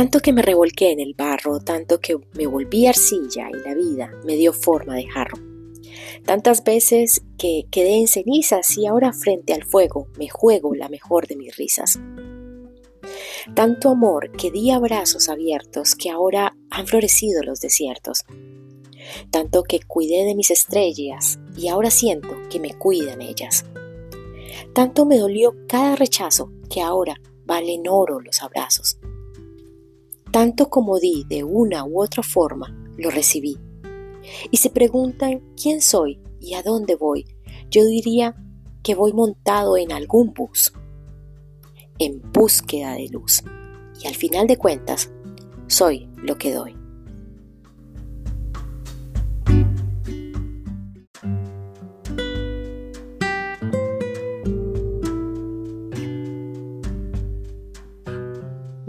Tanto que me revolqué en el barro, tanto que me volví arcilla y la vida me dio forma de jarro. Tantas veces que quedé en cenizas y ahora frente al fuego me juego la mejor de mis risas. Tanto amor que di abrazos abiertos que ahora han florecido los desiertos. Tanto que cuidé de mis estrellas y ahora siento que me cuidan ellas. Tanto me dolió cada rechazo que ahora valen oro los abrazos. Tanto como di de una u otra forma, lo recibí. Y se preguntan quién soy y a dónde voy, yo diría que voy montado en algún bus, en búsqueda de luz. Y al final de cuentas, soy lo que doy.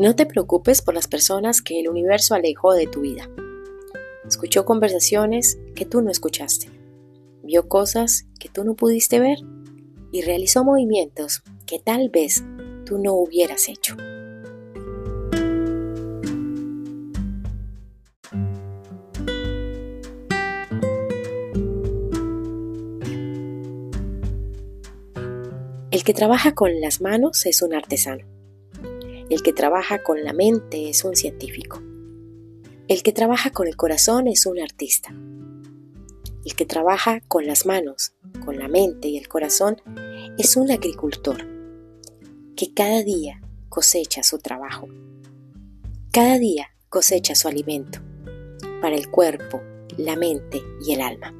No te preocupes por las personas que el universo alejó de tu vida. Escuchó conversaciones que tú no escuchaste. Vio cosas que tú no pudiste ver y realizó movimientos que tal vez tú no hubieras hecho. El que trabaja con las manos es un artesano. El que trabaja con la mente es un científico. El que trabaja con el corazón es un artista. El que trabaja con las manos, con la mente y el corazón es un agricultor que cada día cosecha su trabajo. Cada día cosecha su alimento para el cuerpo, la mente y el alma.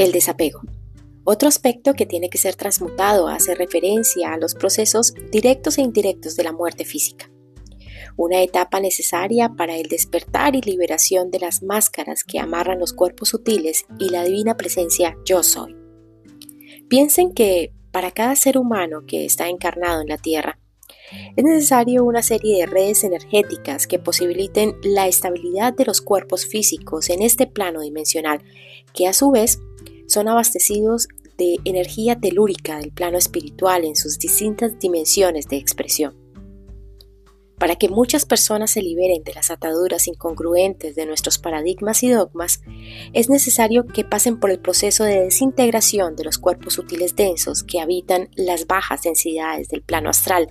El desapego. Otro aspecto que tiene que ser transmutado hace referencia a los procesos directos e indirectos de la muerte física. Una etapa necesaria para el despertar y liberación de las máscaras que amarran los cuerpos sutiles y la divina presencia yo soy. Piensen que para cada ser humano que está encarnado en la Tierra, es necesario una serie de redes energéticas que posibiliten la estabilidad de los cuerpos físicos en este plano dimensional, que a su vez son abastecidos de energía telúrica del plano espiritual en sus distintas dimensiones de expresión. Para que muchas personas se liberen de las ataduras incongruentes de nuestros paradigmas y dogmas, es necesario que pasen por el proceso de desintegración de los cuerpos sutiles densos que habitan las bajas densidades del plano astral,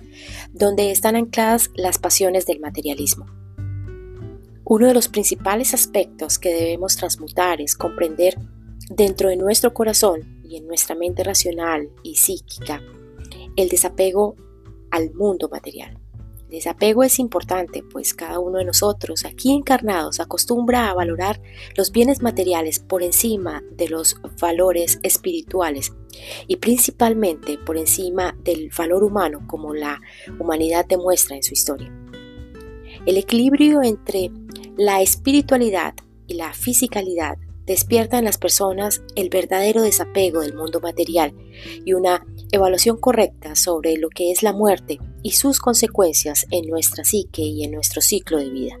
donde están ancladas las pasiones del materialismo. Uno de los principales aspectos que debemos transmutar es comprender dentro de nuestro corazón y en nuestra mente racional y psíquica el desapego al mundo material. El desapego es importante, pues cada uno de nosotros aquí encarnados acostumbra a valorar los bienes materiales por encima de los valores espirituales y principalmente por encima del valor humano como la humanidad demuestra en su historia. El equilibrio entre la espiritualidad y la fisicalidad despierta en las personas el verdadero desapego del mundo material y una evaluación correcta sobre lo que es la muerte y sus consecuencias en nuestra psique y en nuestro ciclo de vida.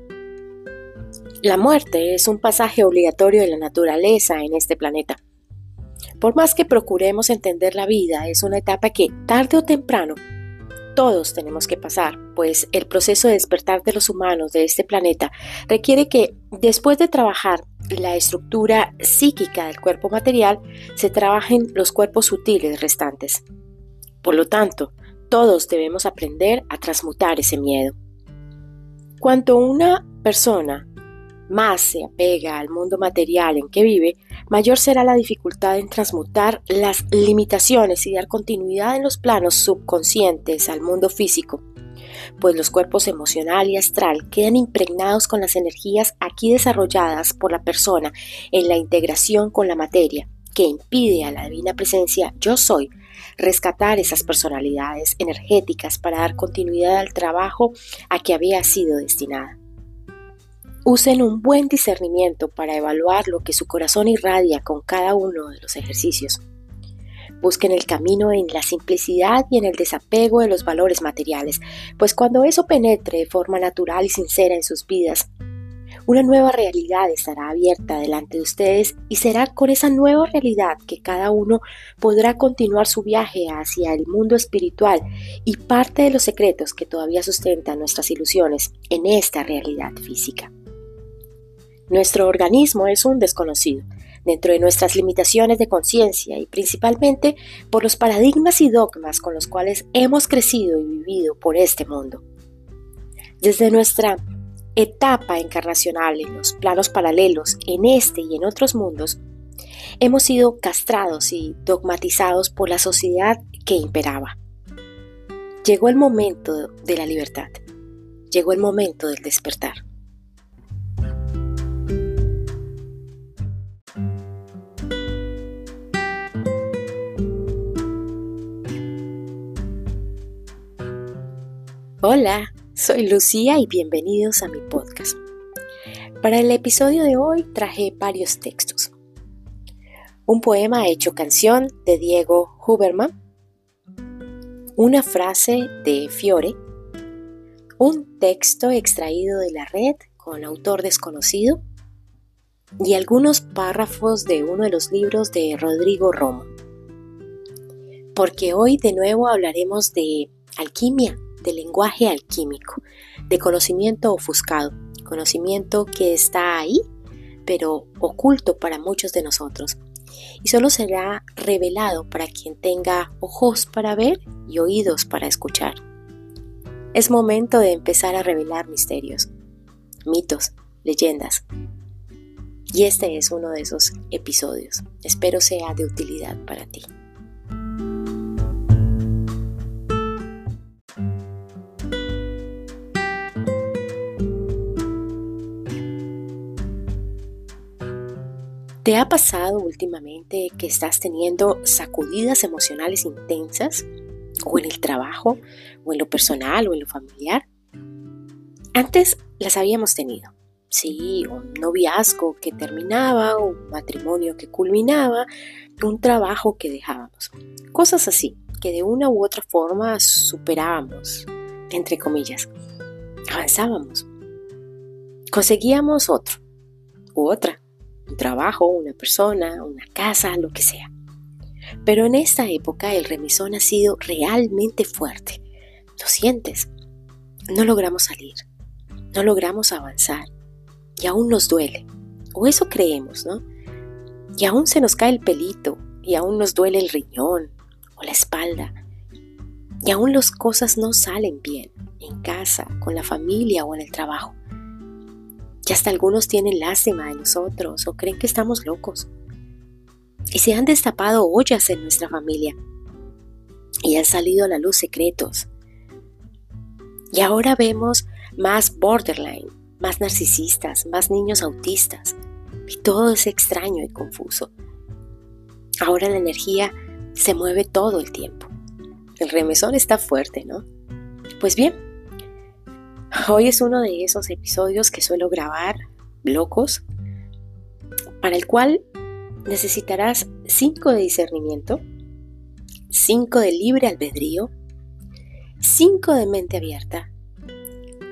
La muerte es un pasaje obligatorio de la naturaleza en este planeta. Por más que procuremos entender la vida, es una etapa que tarde o temprano todos tenemos que pasar, pues el proceso de despertar de los humanos de este planeta requiere que, después de trabajar la estructura psíquica del cuerpo material, se trabajen los cuerpos sutiles restantes. Por lo tanto, todos debemos aprender a transmutar ese miedo. Cuanto una persona más se apega al mundo material en que vive, mayor será la dificultad en transmutar las limitaciones y dar continuidad en los planos subconscientes al mundo físico, pues los cuerpos emocional y astral quedan impregnados con las energías aquí desarrolladas por la persona en la integración con la materia, que impide a la divina presencia yo soy rescatar esas personalidades energéticas para dar continuidad al trabajo a que había sido destinada. Usen un buen discernimiento para evaluar lo que su corazón irradia con cada uno de los ejercicios. Busquen el camino en la simplicidad y en el desapego de los valores materiales, pues cuando eso penetre de forma natural y sincera en sus vidas, Una nueva realidad estará abierta delante de ustedes y será con esa nueva realidad que cada uno podrá continuar su viaje hacia el mundo espiritual y parte de los secretos que todavía sustentan nuestras ilusiones en esta realidad física. Nuestro organismo es un desconocido dentro de nuestras limitaciones de conciencia y principalmente por los paradigmas y dogmas con los cuales hemos crecido y vivido por este mundo. Desde nuestra etapa encarnacional en los planos paralelos, en este y en otros mundos, hemos sido castrados y dogmatizados por la sociedad que imperaba. Llegó el momento de la libertad, llegó el momento del despertar. Hola, soy Lucía y bienvenidos a mi podcast. Para el episodio de hoy traje varios textos. Un poema hecho canción de Diego Huberman, una frase de Fiore, un texto extraído de la red con autor desconocido y algunos párrafos de uno de los libros de Rodrigo Romo. Porque hoy de nuevo hablaremos de alquimia de lenguaje alquímico, de conocimiento ofuscado, conocimiento que está ahí, pero oculto para muchos de nosotros, y solo será revelado para quien tenga ojos para ver y oídos para escuchar. Es momento de empezar a revelar misterios, mitos, leyendas. Y este es uno de esos episodios. Espero sea de utilidad para ti. ¿Te ha pasado últimamente que estás teniendo sacudidas emocionales intensas? ¿O en el trabajo? ¿O en lo personal? ¿O en lo familiar? Antes las habíamos tenido. Sí, un noviazgo que terminaba, un matrimonio que culminaba, un trabajo que dejábamos. Cosas así, que de una u otra forma superábamos, entre comillas. Avanzábamos. Conseguíamos otro, u otra un trabajo, una persona, una casa, lo que sea. Pero en esta época el remisón ha sido realmente fuerte. Lo sientes. No logramos salir. No logramos avanzar. Y aún nos duele. O eso creemos, ¿no? Y aún se nos cae el pelito. Y aún nos duele el riñón o la espalda. Y aún las cosas no salen bien en casa, con la familia o en el trabajo. Y hasta algunos tienen lástima de nosotros o creen que estamos locos. Y se han destapado ollas en nuestra familia. Y han salido a la luz secretos. Y ahora vemos más borderline, más narcisistas, más niños autistas. Y todo es extraño y confuso. Ahora la energía se mueve todo el tiempo. El remesón está fuerte, ¿no? Pues bien, Hoy es uno de esos episodios que suelo grabar, locos, para el cual necesitarás 5 de discernimiento, 5 de libre albedrío, 5 de mente abierta,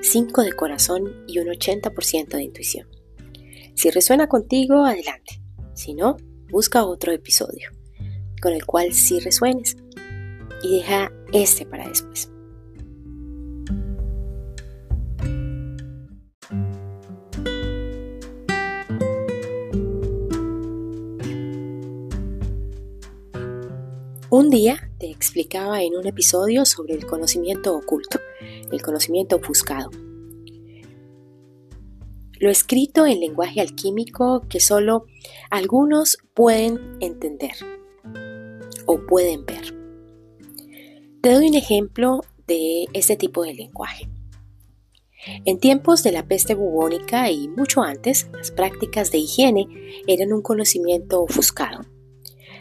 5 de corazón y un 80% de intuición. Si resuena contigo, adelante. Si no, busca otro episodio con el cual sí resuenes y deja este para después. Un día te explicaba en un episodio sobre el conocimiento oculto, el conocimiento ofuscado. Lo escrito en lenguaje alquímico que solo algunos pueden entender o pueden ver. Te doy un ejemplo de este tipo de lenguaje. En tiempos de la peste bubónica y mucho antes, las prácticas de higiene eran un conocimiento ofuscado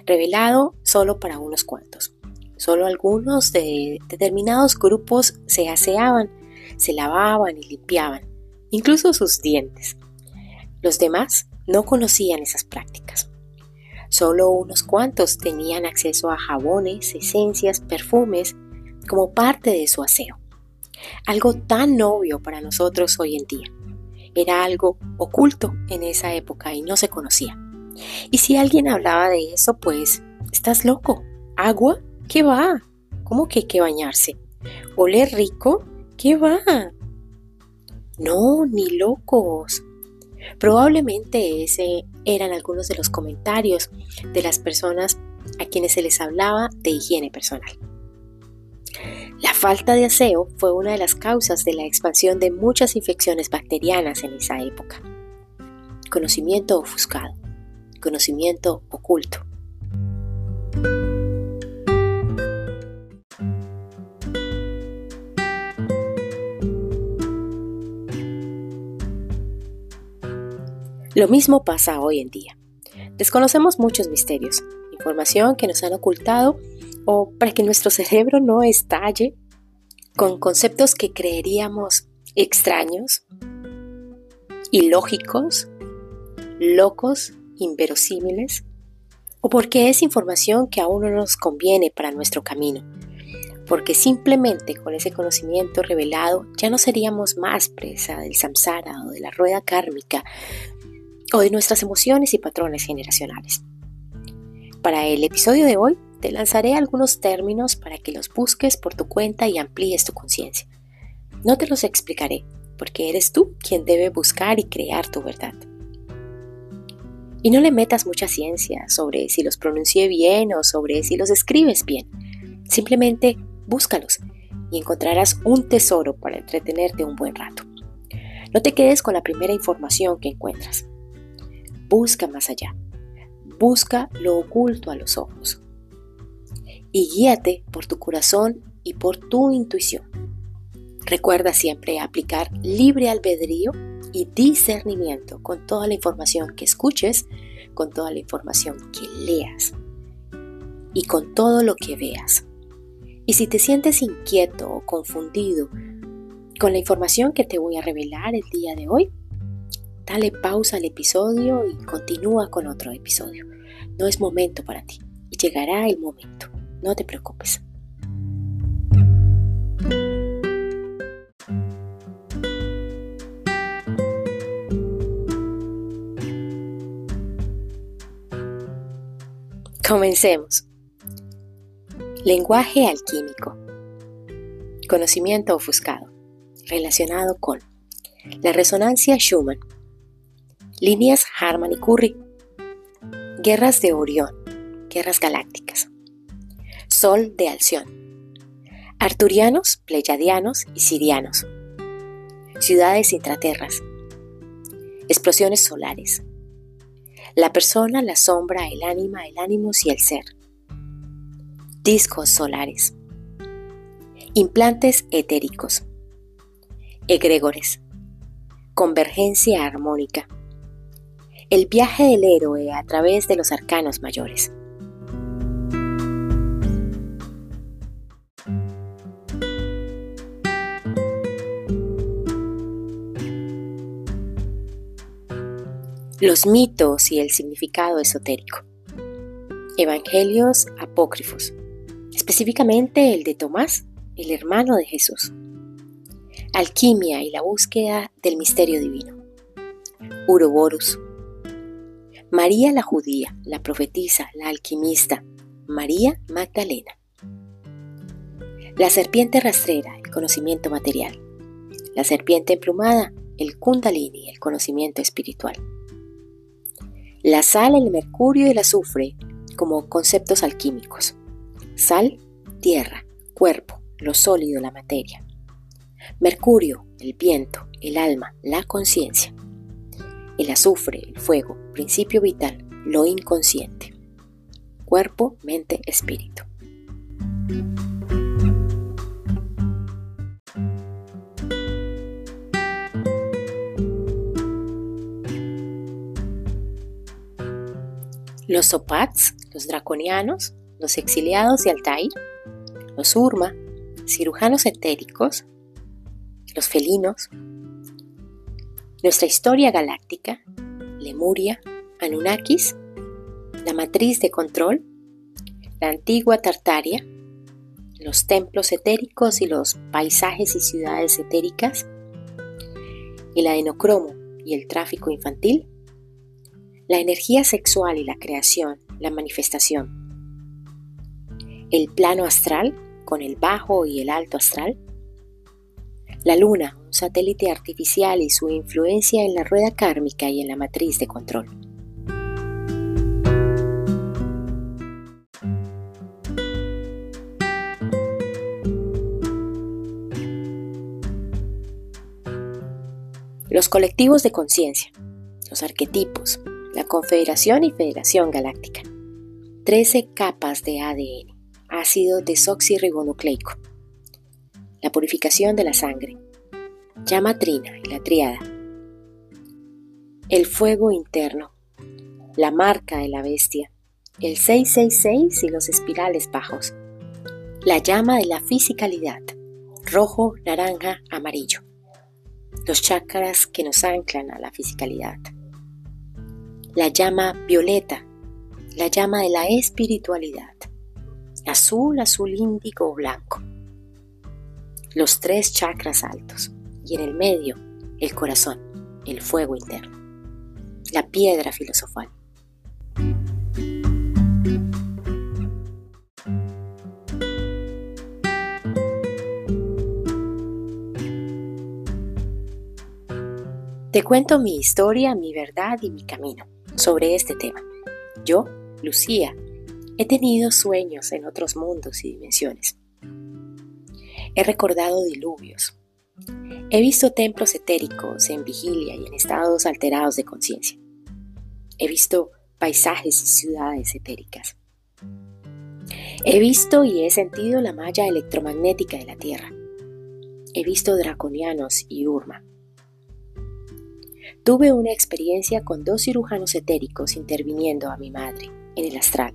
revelado solo para unos cuantos. Solo algunos de determinados grupos se aseaban, se lavaban y limpiaban, incluso sus dientes. Los demás no conocían esas prácticas. Solo unos cuantos tenían acceso a jabones, esencias, perfumes como parte de su aseo. Algo tan obvio para nosotros hoy en día. era algo oculto en esa época y no se conocía. Y si alguien hablaba de eso, pues, estás loco. ¿Agua? ¿Qué va? ¿Cómo que hay que bañarse? ¿Oler rico? ¿Qué va? No, ni locos. Probablemente ese eran algunos de los comentarios de las personas a quienes se les hablaba de higiene personal. La falta de aseo fue una de las causas de la expansión de muchas infecciones bacterianas en esa época. Conocimiento ofuscado, conocimiento oculto. Lo mismo pasa hoy en día. Desconocemos muchos misterios, información que nos han ocultado o para que nuestro cerebro no estalle con conceptos que creeríamos extraños, ilógicos, locos, inverosímiles, o porque es información que aún no nos conviene para nuestro camino, porque simplemente con ese conocimiento revelado ya no seríamos más presa del samsara o de la rueda kármica o de nuestras emociones y patrones generacionales. Para el episodio de hoy te lanzaré algunos términos para que los busques por tu cuenta y amplíes tu conciencia. No te los explicaré, porque eres tú quien debe buscar y crear tu verdad. Y no le metas mucha ciencia sobre si los pronuncié bien o sobre si los escribes bien. Simplemente búscalos y encontrarás un tesoro para entretenerte un buen rato. No te quedes con la primera información que encuentras. Busca más allá. Busca lo oculto a los ojos. Y guíate por tu corazón y por tu intuición. Recuerda siempre aplicar libre albedrío y discernimiento con toda la información que escuches, con toda la información que leas y con todo lo que veas. Y si te sientes inquieto o confundido con la información que te voy a revelar el día de hoy, Dale pausa al episodio y continúa con otro episodio. No es momento para ti y llegará el momento. No te preocupes. Comencemos. Lenguaje alquímico. Conocimiento ofuscado. Relacionado con la resonancia Schumann Líneas Harman y Curry. Guerras de Orión. Guerras galácticas. Sol de Alción. Arturianos, Pleiadianos y Sirianos. Ciudades intraterras. Explosiones solares. La persona, la sombra, el ánima, el ánimo y el ser. Discos solares. Implantes etéricos. Egregores. Convergencia armónica el viaje del héroe a través de los arcanos mayores. Los mitos y el significado esotérico. Evangelios apócrifos, específicamente el de Tomás, el hermano de Jesús. Alquimia y la búsqueda del misterio divino. Uroboros, María la judía, la profetisa, la alquimista, María Magdalena. La serpiente rastrera, el conocimiento material. La serpiente emplumada, el kundalini, el conocimiento espiritual. La sal, el mercurio y el azufre como conceptos alquímicos. Sal, tierra, cuerpo, lo sólido, la materia. Mercurio, el viento, el alma, la conciencia el azufre, el fuego, principio vital, lo inconsciente. Cuerpo, mente, espíritu. Los Sopats, los draconianos, los exiliados de Altair, los Urma, cirujanos etéricos, los felinos, nuestra historia galáctica, Lemuria, Anunnakis, la matriz de control, la antigua Tartaria, los templos etéricos y los paisajes y ciudades etéricas, el adenocromo, y el tráfico infantil, la energía sexual y la creación, la manifestación, el plano astral con el bajo y el alto astral, la luna, un satélite artificial y su influencia en la rueda kármica y en la matriz de control. Los colectivos de conciencia, los arquetipos, la Confederación y Federación Galáctica. 13 capas de ADN, ácido desoxirribonucleico. La purificación de la sangre. Llama trina y la triada. El fuego interno. La marca de la bestia. El 666 y los espirales bajos. La llama de la fisicalidad. Rojo, naranja, amarillo los chakras que nos anclan a la fisicalidad. La llama violeta, la llama de la espiritualidad. Azul, azul índigo o blanco. Los tres chakras altos y en el medio el corazón, el fuego interno. La piedra filosofal. Te cuento mi historia, mi verdad y mi camino sobre este tema. Yo, Lucía, he tenido sueños en otros mundos y dimensiones. He recordado diluvios. He visto templos etéricos en vigilia y en estados alterados de conciencia. He visto paisajes y ciudades etéricas. He visto y he sentido la malla electromagnética de la Tierra. He visto draconianos y Urma. Tuve una experiencia con dos cirujanos etéricos interviniendo a mi madre en el astral.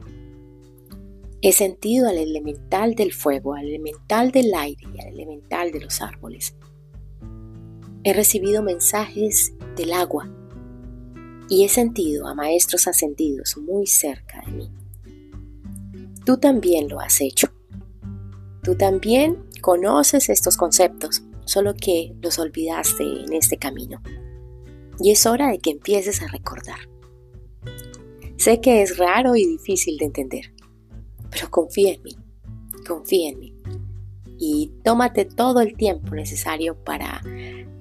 He sentido al elemental del fuego, al elemental del aire y al elemental de los árboles. He recibido mensajes del agua y he sentido a maestros ascendidos muy cerca de mí. Tú también lo has hecho. Tú también conoces estos conceptos, solo que los olvidaste en este camino y es hora de que empieces a recordar. Sé que es raro y difícil de entender, pero confía en mí, confía en mí y tómate todo el tiempo necesario para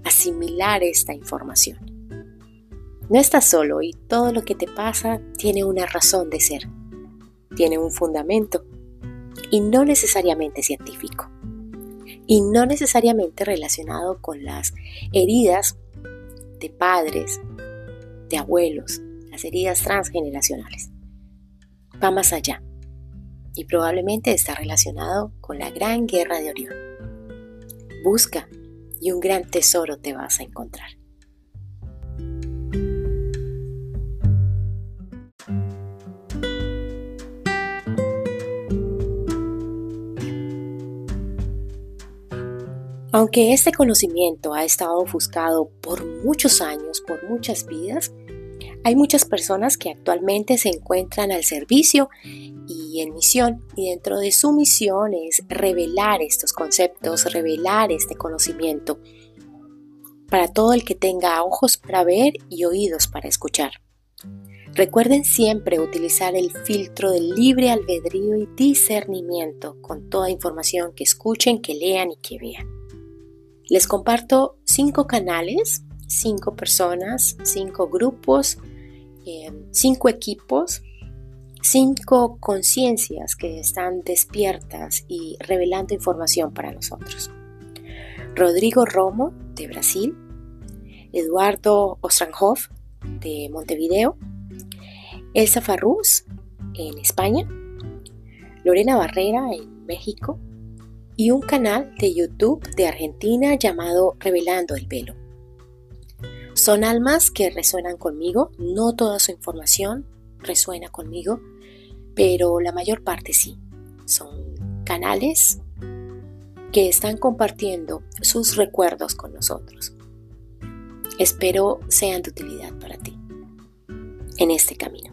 asimilar esta información. No estás solo y todo lo que te pasa tiene una razón de ser, tiene un fundamento y no necesariamente científico y no necesariamente relacionado con las heridas de padres, de abuelos, las heridas transgeneracionales. Va más allá y probablemente está relacionado con la gran guerra de Orión. Busca y un gran tesoro te vas a encontrar. Aunque este conocimiento ha estado ofuscado por muchos años, por muchas vidas, hay muchas personas que actualmente se encuentran al servicio y en misión, y dentro de su misión es revelar estos conceptos, revelar este conocimiento para todo el que tenga ojos para ver y oídos para escuchar. Recuerden siempre utilizar el filtro del libre albedrío y discernimiento con toda información que escuchen, que lean y que vean. Les comparto cinco canales, cinco personas, cinco grupos, em, cinco equipos, cinco conciencias que están despiertas y revelando información para nosotros. Rodrigo Romo, de Brasil, Eduardo Ostranhoff, de Montevideo, Elsa Farruz, en España, Lorena Barrera, en México, y un canal de YouTube de Argentina llamado Revelando el Velo. Son almas que resuenan conmigo, no toda su información resuena conmigo, pero la mayor parte sí. Son canales que están compartiendo sus recuerdos con nosotros. Espero sean de utilidad para ti en este camino.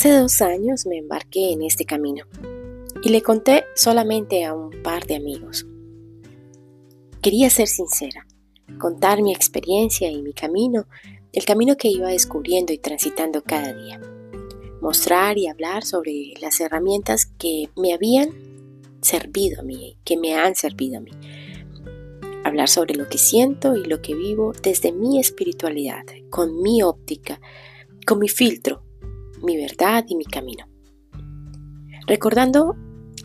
Hace dos años me embarqué en este camino y le conté solamente a un par de amigos. Quería ser sincera, contar mi experiencia y mi camino, el camino que iba descubriendo y transitando cada día. Mostrar y hablar sobre las herramientas que me habían servido a mí, que me han servido a mí. Hablar sobre lo que siento y lo que vivo desde mi espiritualidad, con mi óptica, con mi filtro, mi verdad y mi camino. Recordando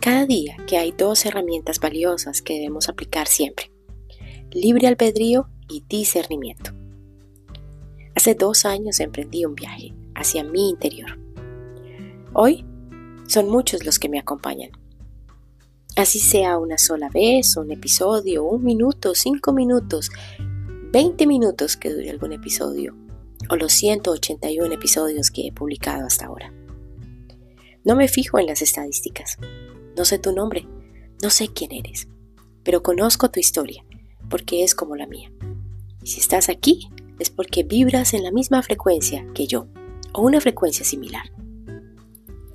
cada día que hay dos herramientas valiosas que debemos aplicar siempre. Libre albedrío y discernimiento. Hace dos años emprendí un viaje hacia mi interior. Hoy son muchos los que me acompañan. Así sea una sola vez, un episodio, un minuto, cinco minutos, veinte minutos que dure algún episodio, o los 181 episodios que he publicado hasta ahora. No me fijo en las estadísticas. No sé tu nombre, no sé quién eres, pero conozco tu historia, porque es como la mía. Y si estás aquí, es porque vibras en la misma frecuencia que yo, o una frecuencia similar.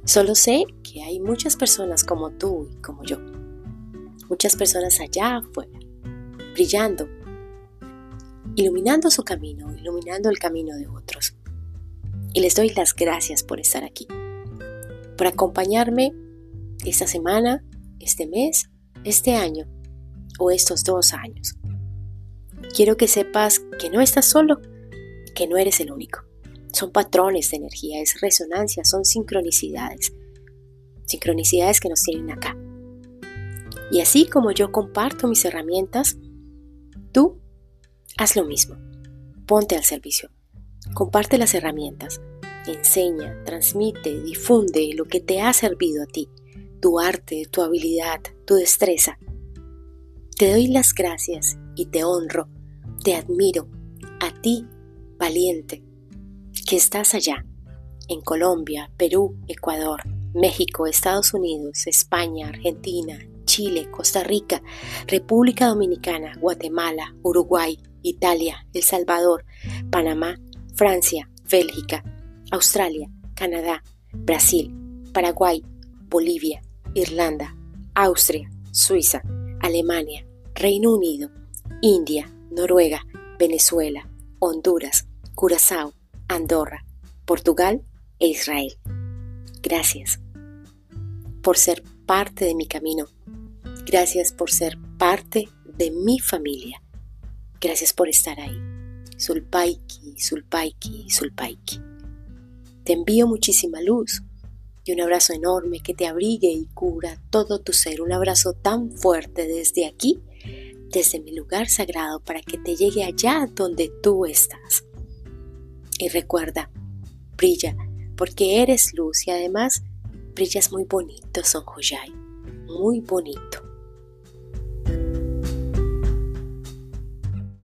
Solo sé que hay muchas personas como tú y como yo. Muchas personas allá afuera, brillando iluminando su camino, iluminando el camino de otros. Y les doy las gracias por estar aquí, por acompañarme esta semana, este mes, este año o estos dos años. Quiero que sepas que no estás solo, que no eres el único. Son patrones de energía, es resonancia, son sincronicidades. Sincronicidades que nos tienen acá. Y así como yo comparto mis herramientas, tú Haz lo mismo. Ponte al servicio. Comparte las herramientas. Enseña, transmite, difunde lo que te ha servido a ti, tu arte, tu habilidad, tu destreza. Te doy las gracias y te honro, te admiro, a ti, valiente, que estás allá, en Colombia, Perú, Ecuador, México, Estados Unidos, España, Argentina, Chile, Costa Rica, República Dominicana, Guatemala, Uruguay, Italia, El Salvador, Panamá, Francia, Bélgica, Australia, Canadá, Brasil, Paraguay, Bolivia, Irlanda, Austria, Suiza, Alemania, Reino Unido, India, Noruega, Venezuela, Honduras, Curazao, Andorra, Portugal e Israel. Gracias por ser parte de mi camino. Gracias por ser parte de mi familia. Gracias por estar ahí. Sulpaiki, Sulpaiki, Sulpaiki. Te envío muchísima luz y un abrazo enorme que te abrigue y cura todo tu ser. Un abrazo tan fuerte desde aquí, desde mi lugar sagrado, para que te llegue allá donde tú estás. Y recuerda, brilla, porque eres luz y además brillas muy bonito, Son Joyai. Muy bonito.